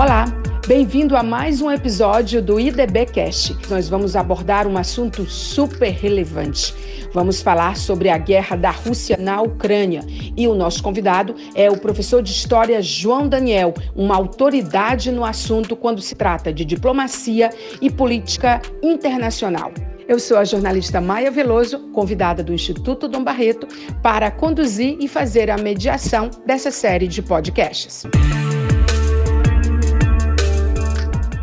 Olá, bem-vindo a mais um episódio do IDBcast. Nós vamos abordar um assunto super relevante. Vamos falar sobre a guerra da Rússia na Ucrânia. E o nosso convidado é o professor de História João Daniel, uma autoridade no assunto quando se trata de diplomacia e política internacional. Eu sou a jornalista Maia Veloso, convidada do Instituto Dom Barreto, para conduzir e fazer a mediação dessa série de podcasts.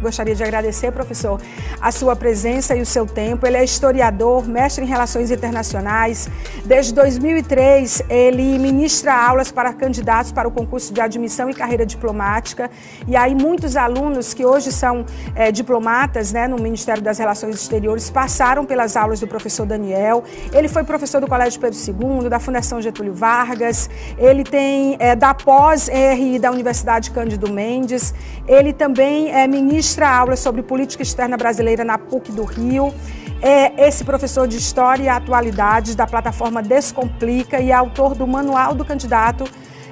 Gostaria de agradecer, professor, a sua presença e o seu tempo. Ele é historiador, mestre em relações internacionais. Desde 2003, ele ministra aulas para candidatos para o concurso de admissão e carreira diplomática. E aí, muitos alunos que hoje são é, diplomatas né, no Ministério das Relações Exteriores passaram pelas aulas do professor Daniel. Ele foi professor do Colégio Pedro II, da Fundação Getúlio Vargas. Ele tem é, da pós-RI da Universidade Cândido Mendes. Ele também é ministro ministra aulas sobre política externa brasileira na PUC do Rio. É esse professor de História e Atualidades da plataforma Descomplica e é autor do Manual do Candidato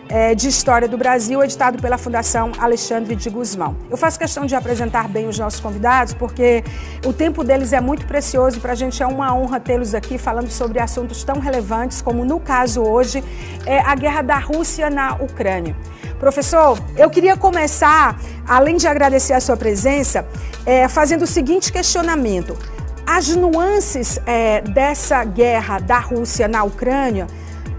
é, de História do Brasil, editado pela Fundação Alexandre de Guzmão. Eu faço questão de apresentar bem os nossos convidados, porque o tempo deles é muito precioso e para a gente é uma honra tê-los aqui falando sobre assuntos tão relevantes como, no caso hoje, é a guerra da Rússia na Ucrânia. Professor, eu queria começar, além de agradecer a sua presença, é, fazendo o seguinte questionamento. As nuances é, dessa guerra da Rússia na Ucrânia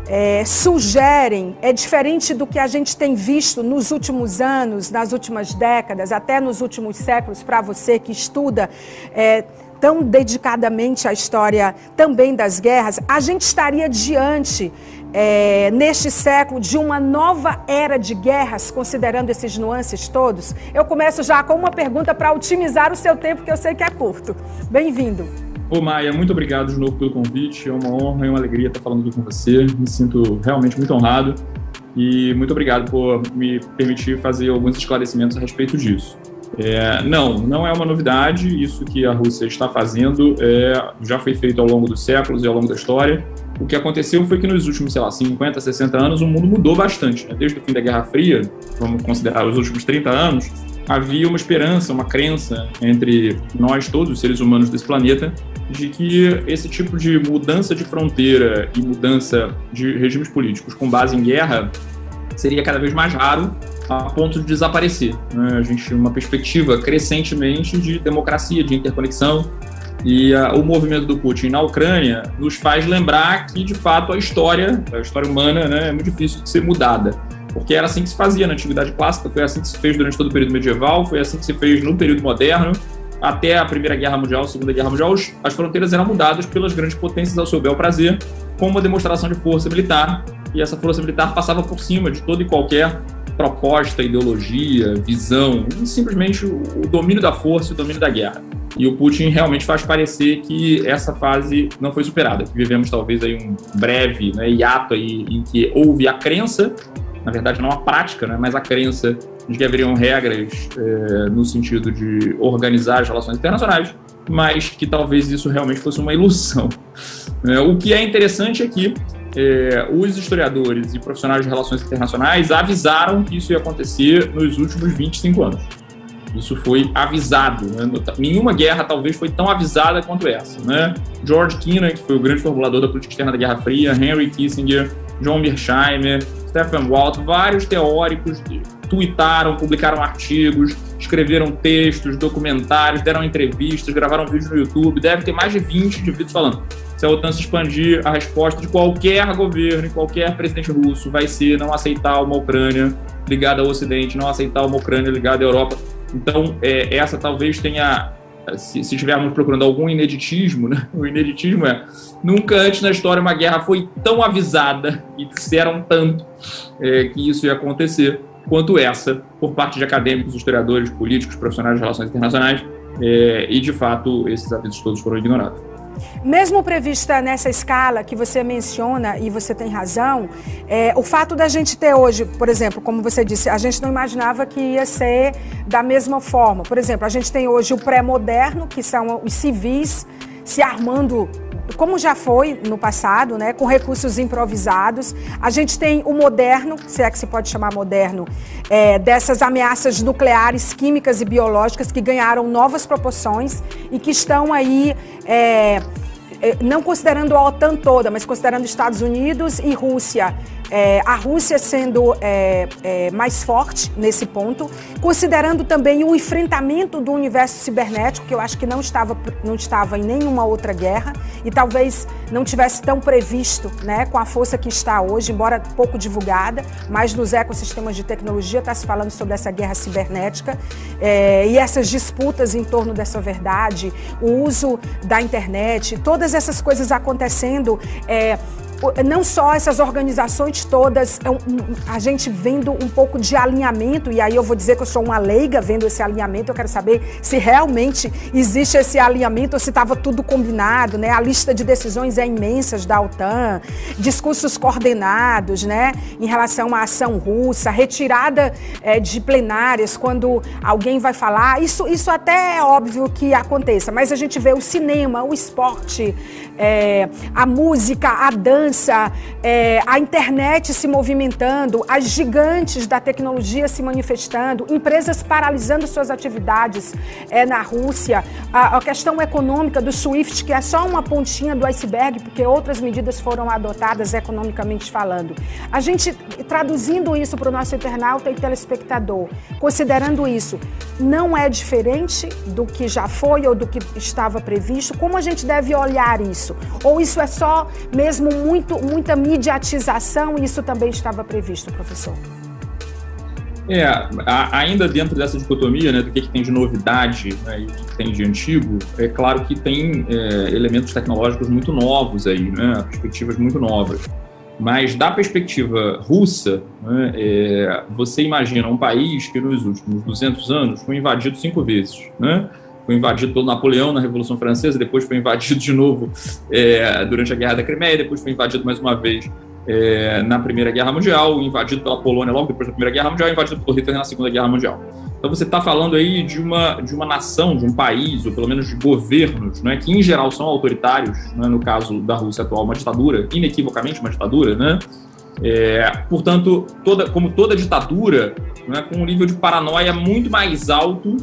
é, sugerem, é diferente do que a gente tem visto nos últimos anos, nas últimas décadas, até nos últimos séculos, para você que estuda é, tão dedicadamente a história também das guerras, a gente estaria diante é, neste século de uma nova era de guerras, considerando esses nuances todos? Eu começo já com uma pergunta para otimizar o seu tempo, que eu sei que é curto. Bem-vindo. Ô Maia, muito obrigado de novo pelo convite. É uma honra e uma alegria estar falando aqui com você. Me sinto realmente muito honrado e muito obrigado por me permitir fazer alguns esclarecimentos a respeito disso. É, não, não é uma novidade. Isso que a Rússia está fazendo é, já foi feito ao longo dos séculos e ao longo da história. O que aconteceu foi que nos últimos, sei lá, 50, 60 anos, o mundo mudou bastante. Né? Desde o fim da Guerra Fria, vamos considerar os últimos 30 anos, havia uma esperança, uma crença entre nós, todos os seres humanos desse planeta, de que esse tipo de mudança de fronteira e mudança de regimes políticos com base em guerra seria cada vez mais raro a ponto de desaparecer. Né? A gente uma perspectiva crescentemente de democracia, de interconexão, e uh, o movimento do Putin na Ucrânia nos faz lembrar que, de fato, a história, a história humana, né, é muito difícil de ser mudada. Porque era assim que se fazia na Antiguidade Clássica, foi assim que se fez durante todo o período medieval, foi assim que se fez no período moderno, até a Primeira Guerra Mundial, a Segunda Guerra Mundial, as fronteiras eram mudadas pelas grandes potências ao seu bel prazer, com uma demonstração de força militar, e essa força militar passava por cima de toda e qualquer proposta, ideologia, visão, simplesmente o domínio da força e o domínio da guerra. E o Putin realmente faz parecer que essa fase não foi superada. Vivemos talvez aí um breve né, hiato aí em que houve a crença, na verdade não a prática, né, mas a crença de que haveriam regras é, no sentido de organizar as relações internacionais, mas que talvez isso realmente fosse uma ilusão. É, o que é interessante é que é, os historiadores e profissionais de relações internacionais avisaram que isso ia acontecer nos últimos 25 anos. Isso foi avisado. Né? Nenhuma guerra talvez foi tão avisada quanto essa. Né? George Kennan, que foi o grande formulador da política externa da Guerra Fria, Henry Kissinger, John Mearsheimer, Stephen Walt, vários teóricos tuitaram, publicaram artigos, escreveram textos, documentários, deram entrevistas, gravaram vídeos no YouTube. Deve ter mais de 20 indivíduos falando. Se a OTAN se expandir, a resposta de qualquer governo e qualquer presidente russo vai ser não aceitar uma Ucrânia ligada ao Ocidente, não aceitar uma Ucrânia ligada à Europa. Então, é, essa talvez tenha, se, se estivermos procurando algum ineditismo, né? o ineditismo é nunca antes na história uma guerra foi tão avisada e disseram tanto é, que isso ia acontecer quanto essa por parte de acadêmicos, historiadores, políticos, profissionais de relações internacionais, é, e de fato esses avisos todos foram ignorados. Mesmo prevista nessa escala que você menciona, e você tem razão, é, o fato da gente ter hoje, por exemplo, como você disse, a gente não imaginava que ia ser da mesma forma. Por exemplo, a gente tem hoje o pré-moderno, que são os civis se armando como já foi no passado, né, com recursos improvisados. A gente tem o moderno, se é que se pode chamar moderno, é, dessas ameaças nucleares, químicas e biológicas que ganharam novas proporções e que estão aí. É, é não considerando a OTAN toda, mas considerando Estados Unidos e Rússia é, a Rússia sendo é, é, mais forte nesse ponto, considerando também o enfrentamento do universo cibernético, que eu acho que não estava, não estava em nenhuma outra guerra e talvez não tivesse tão previsto né, com a força que está hoje, embora pouco divulgada, mas nos ecossistemas de tecnologia está se falando sobre essa guerra cibernética é, e essas disputas em torno dessa verdade, o uso da internet, todas essas coisas acontecendo é, não só essas organizações todas, é a gente vendo um pouco de alinhamento, e aí eu vou dizer que eu sou uma leiga vendo esse alinhamento, eu quero saber se realmente existe esse alinhamento ou se estava tudo combinado, né? A lista de decisões é imensa da OTAN, discursos coordenados, né? Em relação à ação russa, retirada é, de plenárias quando alguém vai falar, isso, isso até é óbvio que aconteça, mas a gente vê o cinema, o esporte, é, a música, a dança, é, a internet se movimentando, as gigantes da tecnologia se manifestando, empresas paralisando suas atividades é, na Rússia, a, a questão econômica do SWIFT, que é só uma pontinha do iceberg, porque outras medidas foram adotadas economicamente falando. A gente, traduzindo isso para o nosso internauta e telespectador, considerando isso, não é diferente do que já foi ou do que estava previsto? Como a gente deve olhar isso? Ou isso é só mesmo muito muito, muita mediatização e isso também estava previsto, professor? É, ainda dentro dessa dicotomia, né, do que, que tem de novidade né, e o que tem de antigo, é claro que tem é, elementos tecnológicos muito novos aí, né, perspectivas muito novas. Mas da perspectiva russa, né, é, você imagina um país que nos últimos 200 anos foi invadido cinco vezes, né? Foi invadido pelo Napoleão na Revolução Francesa, depois foi invadido de novo é, durante a Guerra da Crimeia, depois foi invadido mais uma vez é, na Primeira Guerra Mundial, invadido pela Polônia logo depois da Primeira Guerra Mundial, invadido por Hitler na Segunda Guerra Mundial. Então você está falando aí de uma, de uma nação, de um país, ou pelo menos de governos, né, que em geral são autoritários, né, no caso da Rússia atual, uma ditadura, inequivocamente uma ditadura, né? É, portanto, toda, como toda ditadura, né, com um nível de paranoia muito mais alto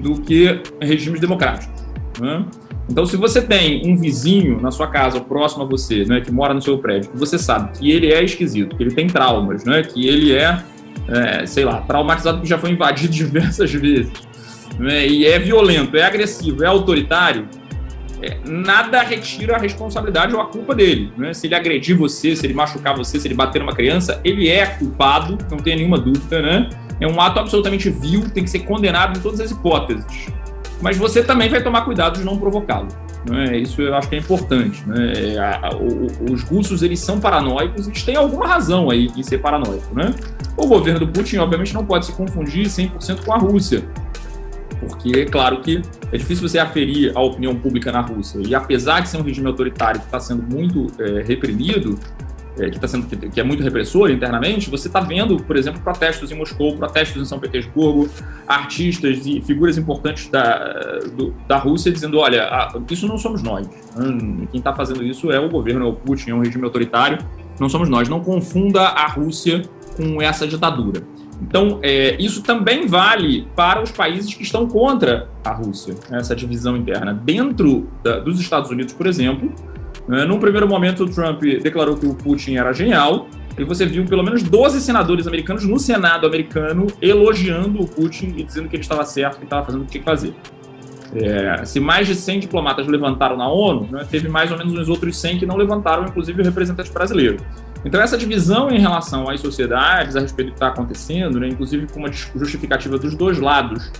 do que regimes democráticos. Né? Então, se você tem um vizinho na sua casa, próximo a você, né, que mora no seu prédio, que você sabe que ele é esquisito, que ele tem traumas, né, que ele é, é sei lá, traumatizado porque já foi invadido diversas vezes, né, e é violento, é agressivo, é autoritário, é, nada retira a responsabilidade ou a culpa dele. Né? Se ele agredir você, se ele machucar você, se ele bater numa criança, ele é culpado, não tenha nenhuma dúvida, né? É um ato absolutamente vil, tem que ser condenado em todas as hipóteses. Mas você também vai tomar cuidado de não provocá-lo. Né? Isso eu acho que é importante. Né? O, os russos eles são paranoicos, eles têm alguma razão aí em ser paranoico. Né? O governo do Putin, obviamente, não pode se confundir 100% com a Rússia. Porque, é claro que é difícil você aferir a opinião pública na Rússia. E apesar de ser um regime autoritário que está sendo muito é, reprimido, é, que, tá sendo, que, é muito repressor internamente, você está vendo, por exemplo, protestos em Moscou, protestos em São Petersburgo, artistas e figuras importantes da, do, da Rússia dizendo: olha, a, isso não somos nós. Hum, quem está fazendo isso é o governo, é o Putin, é um regime autoritário, não somos nós. Não confunda a Rússia com essa ditadura. Então, é, isso também vale para os países que estão contra a Rússia, essa divisão interna. Dentro da, dos Estados Unidos, por exemplo, né, num primeiro momento, o Trump declarou que o Putin era genial, e você viu pelo menos 12 senadores americanos no Senado americano elogiando o Putin e dizendo que ele estava certo, que estava fazendo o que tinha que fazer. É, se mais de 100 diplomatas levantaram na ONU, né, teve mais ou menos uns outros 100 que não levantaram, inclusive o representante brasileiro. Então, essa divisão em relação às sociedades, a respeito do que está acontecendo, né, inclusive com uma justificativa dos dois lados,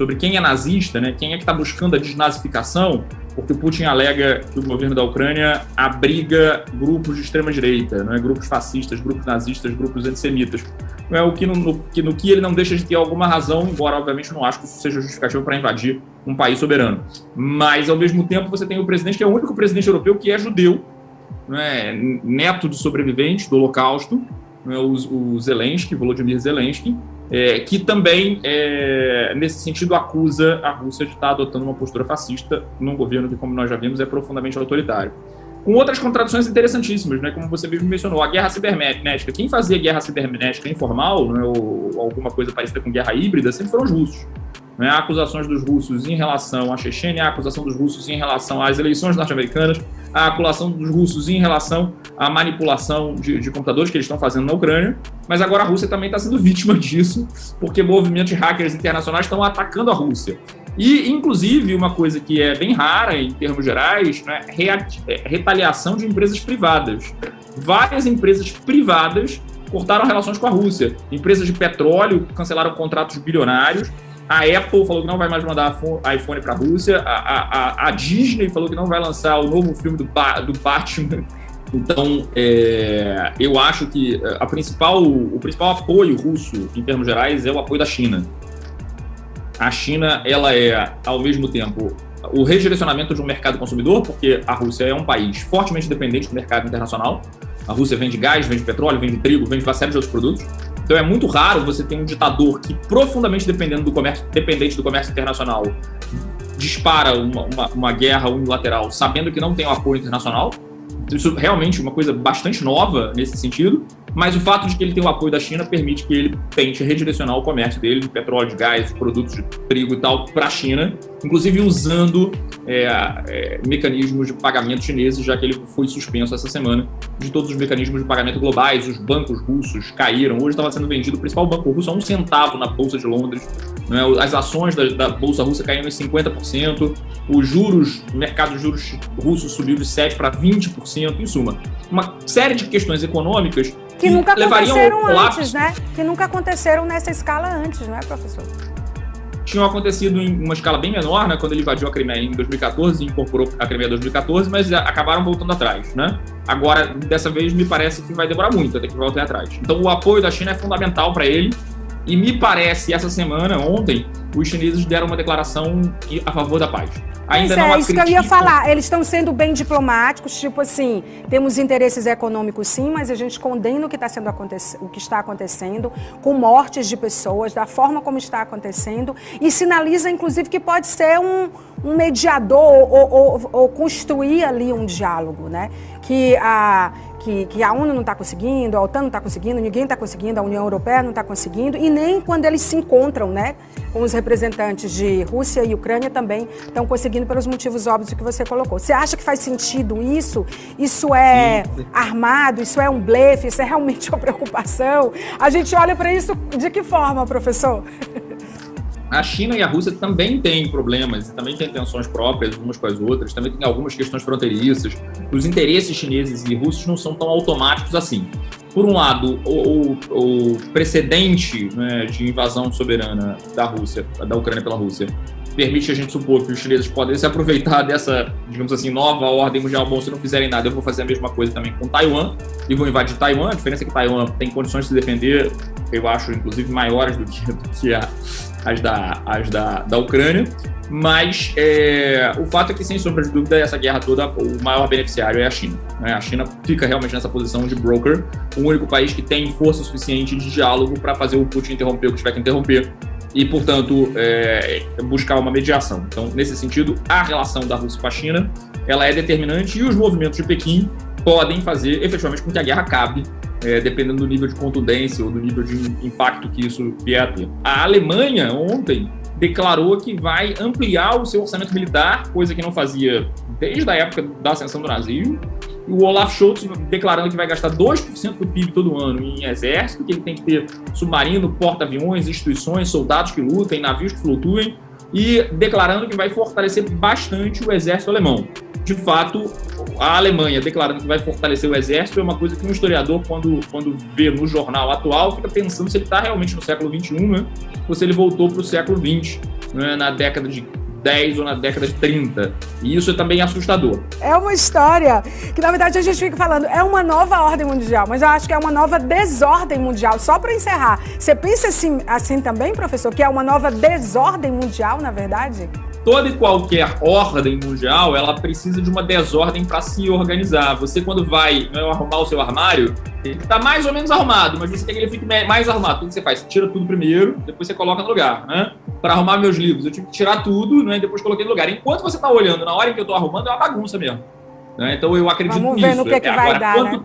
sobre quem é nazista, né, quem é que está buscando a desnazificação, porque o Putin alega que o governo da Ucrânia abriga grupos de extrema-direita, né, grupos fascistas, grupos nazistas, grupos antissemitas. É o que no, no, que no que ele não deixa de ter alguma razão, embora, obviamente, não acho que isso seja justificativo para invadir um país soberano. Mas, ao mesmo tempo, você tem o presidente, que é o único presidente europeu que é judeu, né, neto de sobreviventes do Holocausto, né, o, o Zelensky, Volodymyr Zelensky, é, que também, é, nesse sentido, acusa a Rússia de estar adotando uma postura fascista num governo que, como nós já vimos, é profundamente autoritário. com outras contradições interessantíssimas, né? Como você mesmo mencionou, a guerra cibernética. Quem fazia guerra cibernética informal, né, ou alguma coisa parecida com guerra híbrida, sempre foram os russos. Né? Acusações dos russos em relação à Chechênia, há acusação dos russos em relação às eleições norte-americanas, há acusação dos russos em relação à manipulação de, de computadores que eles estão fazendo na Ucrânia. Mas agora a Rússia também está sendo vítima disso, porque movimentos de hackers internacionais estão atacando a Rússia. E, inclusive, uma coisa que é bem rara em termos gerais, né, é retaliação de empresas privadas. Várias empresas privadas cortaram relações com a Rússia. Empresas de petróleo cancelaram contratos bilionários. A Apple falou que não vai mais mandar iPhone para a Rússia. A, a, Disney falou que não vai lançar o novo filme do, do Batman. Então, é, eu acho que é, a principal, o principal apoio russo, em termos gerais, é o apoio da China. A China, ela é, ao mesmo tempo, o redirecionamento de um mercado consumidor, porque a Rússia é um país fortemente dependente do mercado internacional. A Rússia vende gás, vende petróleo, vende trigo, vende uma série de outros produtos. Então é muito raro você ter um ditador que, profundamente dependendo do comércio, dependente do comércio internacional, dispara uma, uma, uma guerra unilateral sabendo que não tem o apoio internacional. Isso é realmente uma coisa bastante nova nesse sentido. Mas o fato de que ele tem o apoio da China permite que ele tente redirecionar o comércio dele de petróleo, de gás, produtos de trigo e tal para a China, inclusive usando é, é, mecanismos de pagamento chineses, já que ele foi suspenso essa semana de todos os mecanismos de pagamento globais. Os bancos russos caíram. Hoje estava sendo vendido o principal banco russo a um centavo na Bolsa de Londres. Né? As ações da, da Bolsa Russa caíram em 50%. Os juros, o mercado de juros russo subiu de 7% para 20%. Em suma, uma série de questões econômicas que, que nunca aconteceram antes, né? Que nunca aconteceram nessa escala antes, não é, professor? Tinham acontecido em uma escala bem menor, né? Quando ele invadiu a Crimeia em 2014 e incorporou a Crimeia em 2014, mas acabaram voltando atrás, né? Agora, dessa vez, me parece que vai demorar muito até que voltem atrás. Então, o apoio da China é fundamental para ele. E me parece, essa semana, ontem, os chineses deram uma declaração a favor da paz. Ainda Mas é, isso que eu ia falar. Eles estão sendo bem diplomáticos, tipo assim, temos interesses econômicos sim, mas a gente condena o que está sendo o que está acontecendo, com mortes de pessoas, da forma como está acontecendo, e sinaliza, inclusive, que pode ser um, um mediador ou, ou, ou construir ali um diálogo, né? Que a que, que a ONU não está conseguindo, a OTAN não está conseguindo, ninguém está conseguindo, a União Europeia não está conseguindo, e nem quando eles se encontram né, com os representantes de Rússia e Ucrânia também estão conseguindo pelos motivos óbvios que você colocou. Você acha que faz sentido isso? Isso é Sim. armado? Isso é um blefe? Isso é realmente uma preocupação? A gente olha para isso de que forma, professor? A China e a Rússia também têm problemas também têm tensões próprias umas com as outras, também tem algumas questões fronteiriças. Os interesses chineses e russos não são tão automáticos assim. Por um lado, o, o, o precedente né, de invasão soberana da Rússia, da Ucrânia pela Rússia, permite a gente supor que os chineses podem se aproveitar dessa, digamos assim, nova ordem mundial. Bom, se não fizerem nada, eu vou fazer a mesma coisa também com Taiwan e vou invadir Taiwan. A diferença é que Taiwan tem condições de se defender, eu acho, inclusive, maiores do que, do que a, as, da, as da, da Ucrânia. Mas é, o fato é que, sem sombra de dúvida, essa guerra toda, o maior beneficiário é a China. Né? A China fica realmente nessa posição de broker, o único país que tem força suficiente de diálogo para fazer o Putin interromper o que tiver que interromper e, portanto, é, buscar uma mediação. Então, nesse sentido, a relação da Rússia com a China ela é determinante e os movimentos de Pequim podem fazer efetivamente com que a guerra acabe, é, dependendo do nível de contundência ou do nível de impacto que isso vier a ter. A Alemanha, ontem, declarou que vai ampliar o seu orçamento militar, coisa que não fazia desde a época da ascensão do nazismo, o Olaf Scholz declarando que vai gastar 2% do PIB todo ano em exército, que ele tem que ter submarino, porta-aviões, instituições, soldados que lutem, navios que flutuem, e declarando que vai fortalecer bastante o exército alemão. De fato, a Alemanha declarando que vai fortalecer o exército é uma coisa que um historiador, quando, quando vê no jornal atual, fica pensando se ele está realmente no século XXI, né? ou se ele voltou para o século XX, né? na década de 10 ou na década de 30. E isso é também assustador. É uma história que, na verdade, a gente fica falando, é uma nova ordem mundial, mas eu acho que é uma nova desordem mundial. Só para encerrar, você pensa assim, assim também, professor, que é uma nova desordem mundial, na verdade? Toda e qualquer ordem mundial, ela precisa de uma desordem para se organizar. Você, quando vai né, arrumar o seu armário, ele está mais ou menos arrumado, mas você quer que ele fique mais arrumado. O que você faz? Você tira tudo primeiro, depois você coloca no lugar. Né? Para arrumar meus livros, eu tive que tirar tudo né, e depois coloquei no lugar. Enquanto você está olhando, na hora em que eu estou arrumando, é uma bagunça mesmo. Né? Então eu acredito Vamos nisso. ver no que, é que Agora, vai dar, quanto, né?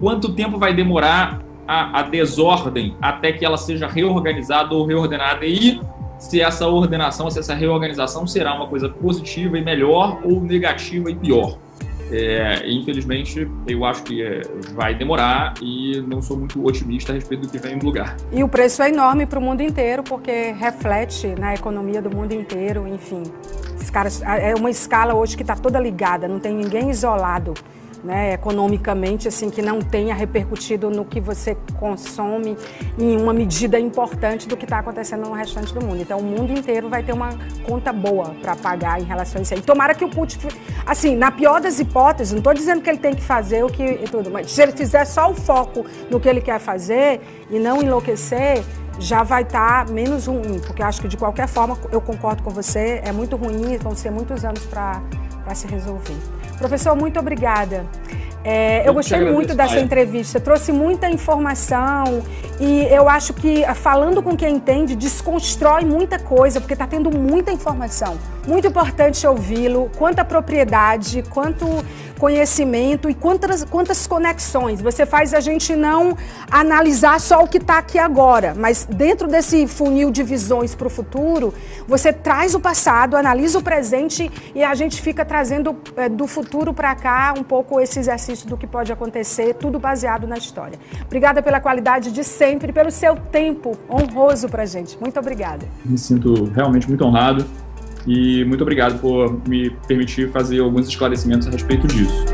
quanto tempo vai demorar a, a, desordem até que ela seja reorganizada ou reordenada e se essa ordenação, se essa reorganização será uma coisa positiva e melhor ou negativa e pior. É, infelizmente, eu acho que é, vai demorar e não sou muito otimista a respeito do que vem no lugar. E o preço é enorme para o mundo inteiro, porque reflete na economia do mundo inteiro, enfim. Caras, é uma escala hoje que está toda ligada, não tem ninguém isolado né, economicamente, assim, que não tenha repercutido no que você consome em uma medida importante do que está acontecendo no restante do mundo. Então, o mundo inteiro vai ter uma conta boa para pagar em relação a isso aí. Tomara que o Putin, assim, na pior das hipóteses, não estou dizendo que ele tem que fazer o que e tudo, mas se ele fizer só o foco no que ele quer fazer e não enlouquecer, já vai estar tá menos ruim, porque acho que de qualquer forma eu concordo com você, é muito ruim, vão ser muitos anos para se resolver. Professor, muito obrigada. É, eu, eu gostei muito dessa entrevista, trouxe muita informação e eu acho que falando com quem entende desconstrói muita coisa, porque está tendo muita informação. Muito importante ouvi-lo, quanta propriedade, quanto conhecimento e quantas, quantas conexões. Você faz a gente não analisar só o que está aqui agora, mas dentro desse funil de visões para o futuro, você traz o passado, analisa o presente e a gente fica trazendo é, do futuro para cá um pouco esse exercício do que pode acontecer, tudo baseado na história. Obrigada pela qualidade de sempre, pelo seu tempo honroso para gente. Muito obrigada. Me sinto realmente muito honrado e muito obrigado por me permitir fazer alguns esclarecimentos a respeito disso.